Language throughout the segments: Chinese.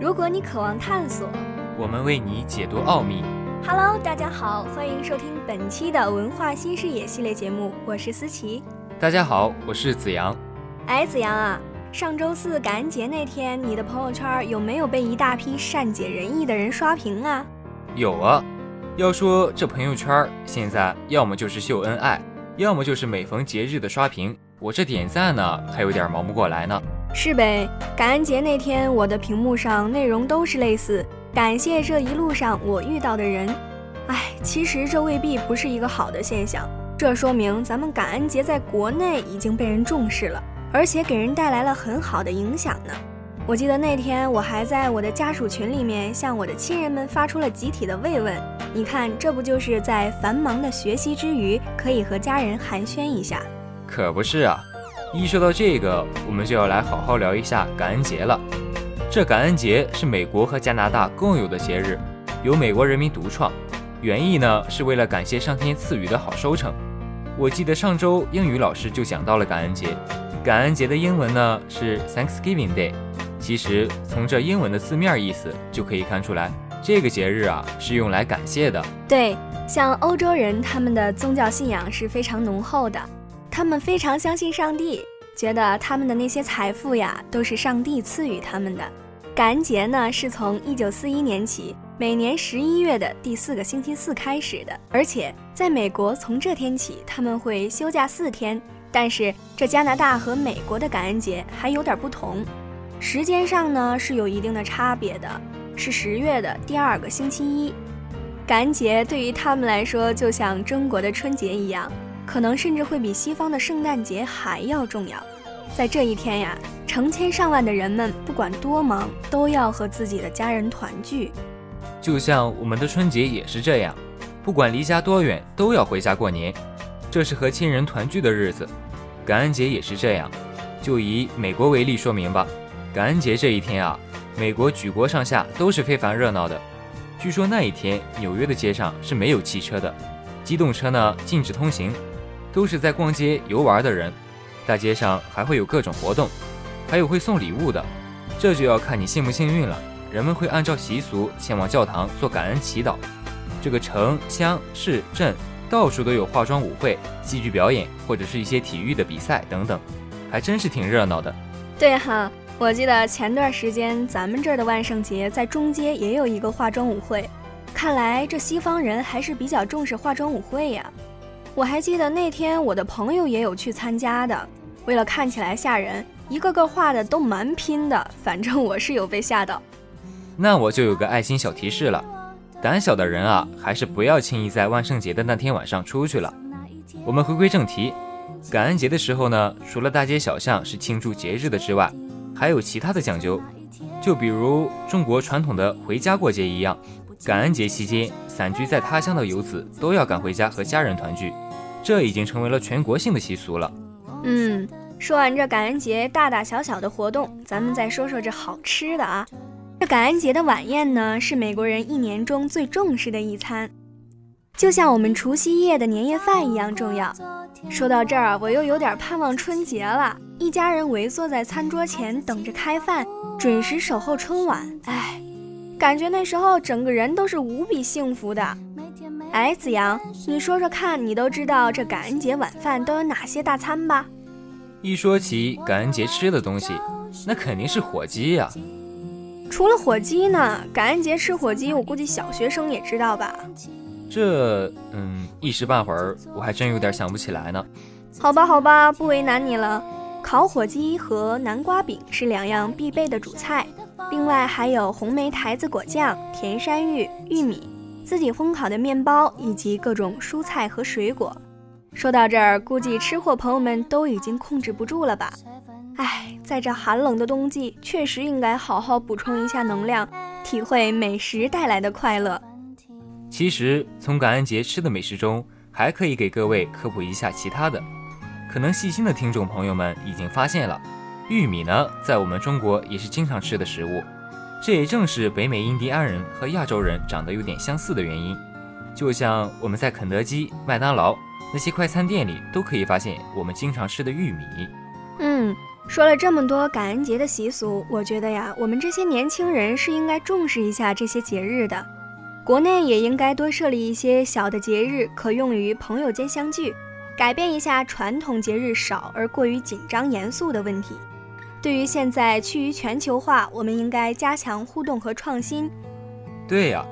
如果你渴望探索，我们为你解读奥秘。Hello，大家好，欢迎收听本期的文化新视野系列节目，我是思琪。大家好，我是子阳。哎，子阳啊，上周四感恩节那天，你的朋友圈有没有被一大批善解人意的人刷屏啊？有啊。要说这朋友圈现在要么就是秀恩爱，要么就是每逢节日的刷屏。我这点赞呢，还有点忙不过来呢。是呗？感恩节那天，我的屏幕上内容都是类似“感谢这一路上我遇到的人”。哎，其实这未必不是一个好的现象，这说明咱们感恩节在国内已经被人重视了，而且给人带来了很好的影响呢。我记得那天我还在我的家属群里面向我的亲人们发出了集体的慰问。你看，这不就是在繁忙的学习之余，可以和家人寒暄一下？可不是啊！一说到这个，我们就要来好好聊一下感恩节了。这感恩节是美国和加拿大共有的节日，由美国人民独创。原意呢是为了感谢上天赐予的好收成。我记得上周英语老师就讲到了感恩节。感恩节的英文呢是 Thanksgiving Day。其实从这英文的字面意思就可以看出来。这个节日啊，是用来感谢的。对，像欧洲人，他们的宗教信仰是非常浓厚的，他们非常相信上帝，觉得他们的那些财富呀，都是上帝赐予他们的。感恩节呢，是从一九四一年起，每年十一月的第四个星期四开始的，而且在美国，从这天起他们会休假四天。但是这加拿大和美国的感恩节还有点不同，时间上呢是有一定的差别的。是十月的第二个星期一，感恩节对于他们来说，就像中国的春节一样，可能甚至会比西方的圣诞节还要重要。在这一天呀，成千上万的人们不管多忙，都要和自己的家人团聚。就像我们的春节也是这样，不管离家多远，都要回家过年，这是和亲人团聚的日子。感恩节也是这样，就以美国为例说明吧。感恩节这一天啊。美国举国上下都是非常热闹的。据说那一天，纽约的街上是没有汽车的，机动车呢禁止通行，都是在逛街游玩的人。大街上还会有各种活动，还有会送礼物的。这就要看你幸不幸运了。人们会按照习俗前往教堂做感恩祈祷。这个城乡市镇到处都有化妆舞会、戏剧表演，或者是一些体育的比赛等等，还真是挺热闹的。对哈。我记得前段时间咱们这儿的万圣节在中街也有一个化妆舞会，看来这西方人还是比较重视化妆舞会呀。我还记得那天我的朋友也有去参加的，为了看起来吓人，一个个画的都蛮拼的，反正我是有被吓到。那我就有个爱心小提示了，胆小的人啊，还是不要轻易在万圣节的那天晚上出去了。我们回归正题，感恩节的时候呢，除了大街小巷是庆祝节日的之外，还有其他的讲究，就比如中国传统的回家过节一样，感恩节期间散居在他乡的游子都要赶回家和家人团聚，这已经成为了全国性的习俗了。嗯，说完这感恩节大大小小的活动，咱们再说说这好吃的啊。这感恩节的晚宴呢，是美国人一年中最重视的一餐，就像我们除夕夜的年夜饭一样重要。说到这儿，我又有点盼望春节了。一家人围坐在餐桌前，等着开饭，准时守候春晚。哎，感觉那时候整个人都是无比幸福的。哎，子阳，你说说看，你都知道这感恩节晚饭都有哪些大餐吧？一说起感恩节吃的东西，那肯定是火鸡呀。除了火鸡呢？感恩节吃火鸡，我估计小学生也知道吧？这，嗯，一时半会儿我还真有点想不起来呢。好吧，好吧，不为难你了。烤火鸡和南瓜饼是两样必备的主菜，另外还有红梅台子果酱、甜山芋、玉米、自己烘烤的面包以及各种蔬菜和水果。说到这儿，估计吃货朋友们都已经控制不住了吧？哎，在这寒冷的冬季，确实应该好好补充一下能量，体会美食带来的快乐。其实，从感恩节吃的美食中，还可以给各位科普一下其他的。可能细心的听众朋友们已经发现了，玉米呢，在我们中国也是经常吃的食物。这也正是北美印第安人和亚洲人长得有点相似的原因。就像我们在肯德基、麦当劳那些快餐店里都可以发现我们经常吃的玉米。嗯，说了这么多感恩节的习俗，我觉得呀，我们这些年轻人是应该重视一下这些节日的。国内也应该多设立一些小的节日，可用于朋友间相聚，改变一下传统节日少而过于紧张严肃的问题。对于现在趋于全球化，我们应该加强互动和创新。对呀，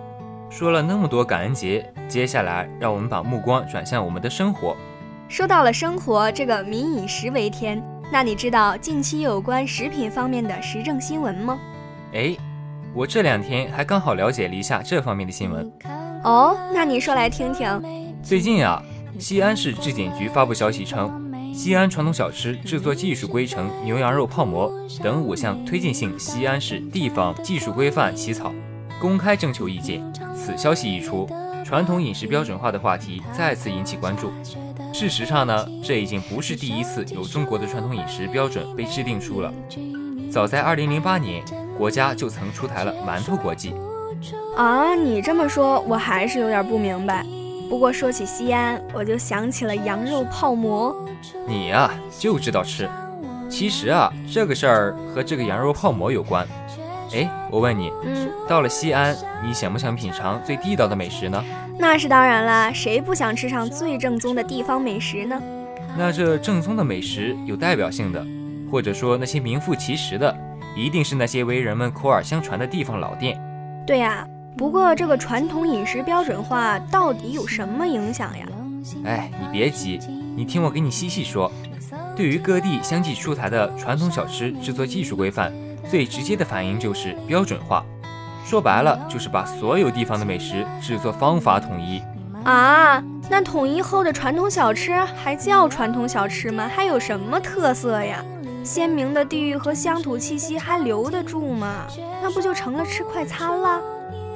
说了那么多感恩节，接下来让我们把目光转向我们的生活。说到了生活，这个民以食为天，那你知道近期有关食品方面的时政新闻吗？哎，我这两天还刚好了解了一下这方面的新闻。哦，那你说来听听。最近啊，西安市质检局发布消息称。西安传统小吃制作技术规程、牛羊肉泡馍等五项推进性西安市地方技术规范起草，公开征求意见。此消息一出，传统饮食标准化的话题再次引起关注。事实上呢，这已经不是第一次有中国的传统饮食标准被制定出了。早在2008年，国家就曾出台了馒头国际。啊，你这么说，我还是有点不明白。不过说起西安，我就想起了羊肉泡馍。你呀就知道吃。其实啊，这个事儿和这个羊肉泡馍有关。哎，我问你，嗯，到了西安，你想不想品尝最地道的美食呢？那是当然啦，谁不想吃上最正宗的地方美食呢？那这正宗的美食有代表性的，或者说那些名副其实的，一定是那些为人们口耳相传的地方老店。对呀。不过，这个传统饮食标准化到底有什么影响呀？哎，你别急，你听我给你细细说。对于各地相继出台的传统小吃制作技术规范，最直接的反应就是标准化。说白了，就是把所有地方的美食制作方法统一。啊，那统一后的传统小吃还叫传统小吃吗？还有什么特色呀？鲜明的地域和乡土气息还留得住吗？那不就成了吃快餐了？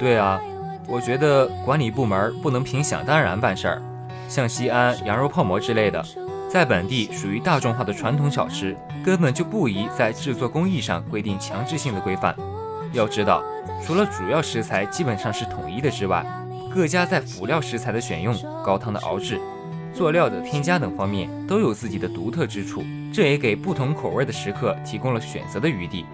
对啊，我觉得管理部门不能凭想当然办事儿。像西安羊肉泡馍之类的，在本地属于大众化的传统小吃，根本就不宜在制作工艺上规定强制性的规范。要知道，除了主要食材基本上是统一的之外，各家在辅料食材的选用、高汤的熬制、佐料的添加等方面都有自己的独特之处，这也给不同口味的食客提供了选择的余地。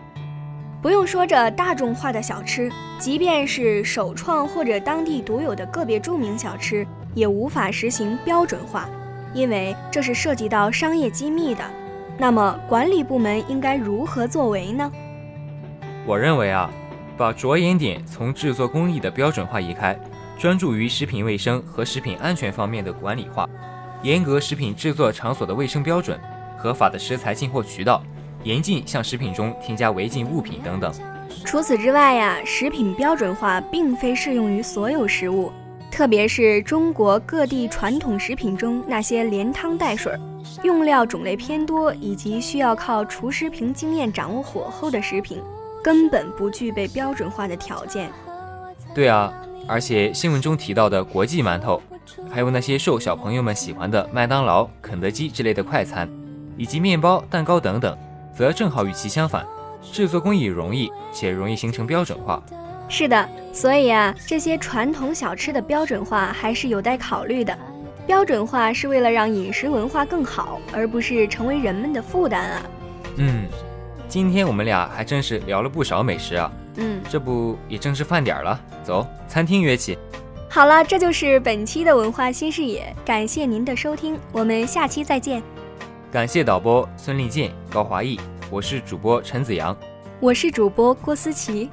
不用说，这大众化的小吃，即便是首创或者当地独有的个别著名小吃，也无法实行标准化，因为这是涉及到商业机密的。那么，管理部门应该如何作为呢？我认为啊，把着眼点从制作工艺的标准化移开，专注于食品卫生和食品安全方面的管理化，严格食品制作场所的卫生标准，合法的食材进货渠道。严禁向食品中添加违禁物品等等。除此之外呀，食品标准化并非适用于所有食物，特别是中国各地传统食品中那些连汤带水、用料种类偏多以及需要靠厨师凭经验掌握火候的食品，根本不具备标准化的条件。对啊，而且新闻中提到的国际馒头，还有那些受小朋友们喜欢的麦当劳、肯德基之类的快餐，以及面包、蛋糕等等。则正好与其相反，制作工艺容易且容易形成标准化。是的，所以啊，这些传统小吃的标准化还是有待考虑的。标准化是为了让饮食文化更好，而不是成为人们的负担啊。嗯，今天我们俩还真是聊了不少美食啊。嗯，这不也正是饭点了？走，餐厅约起。好了，这就是本期的文化新视野，感谢您的收听，我们下期再见。感谢导播孙立健、高华毅，我是主播陈子阳，我是主播郭思琪。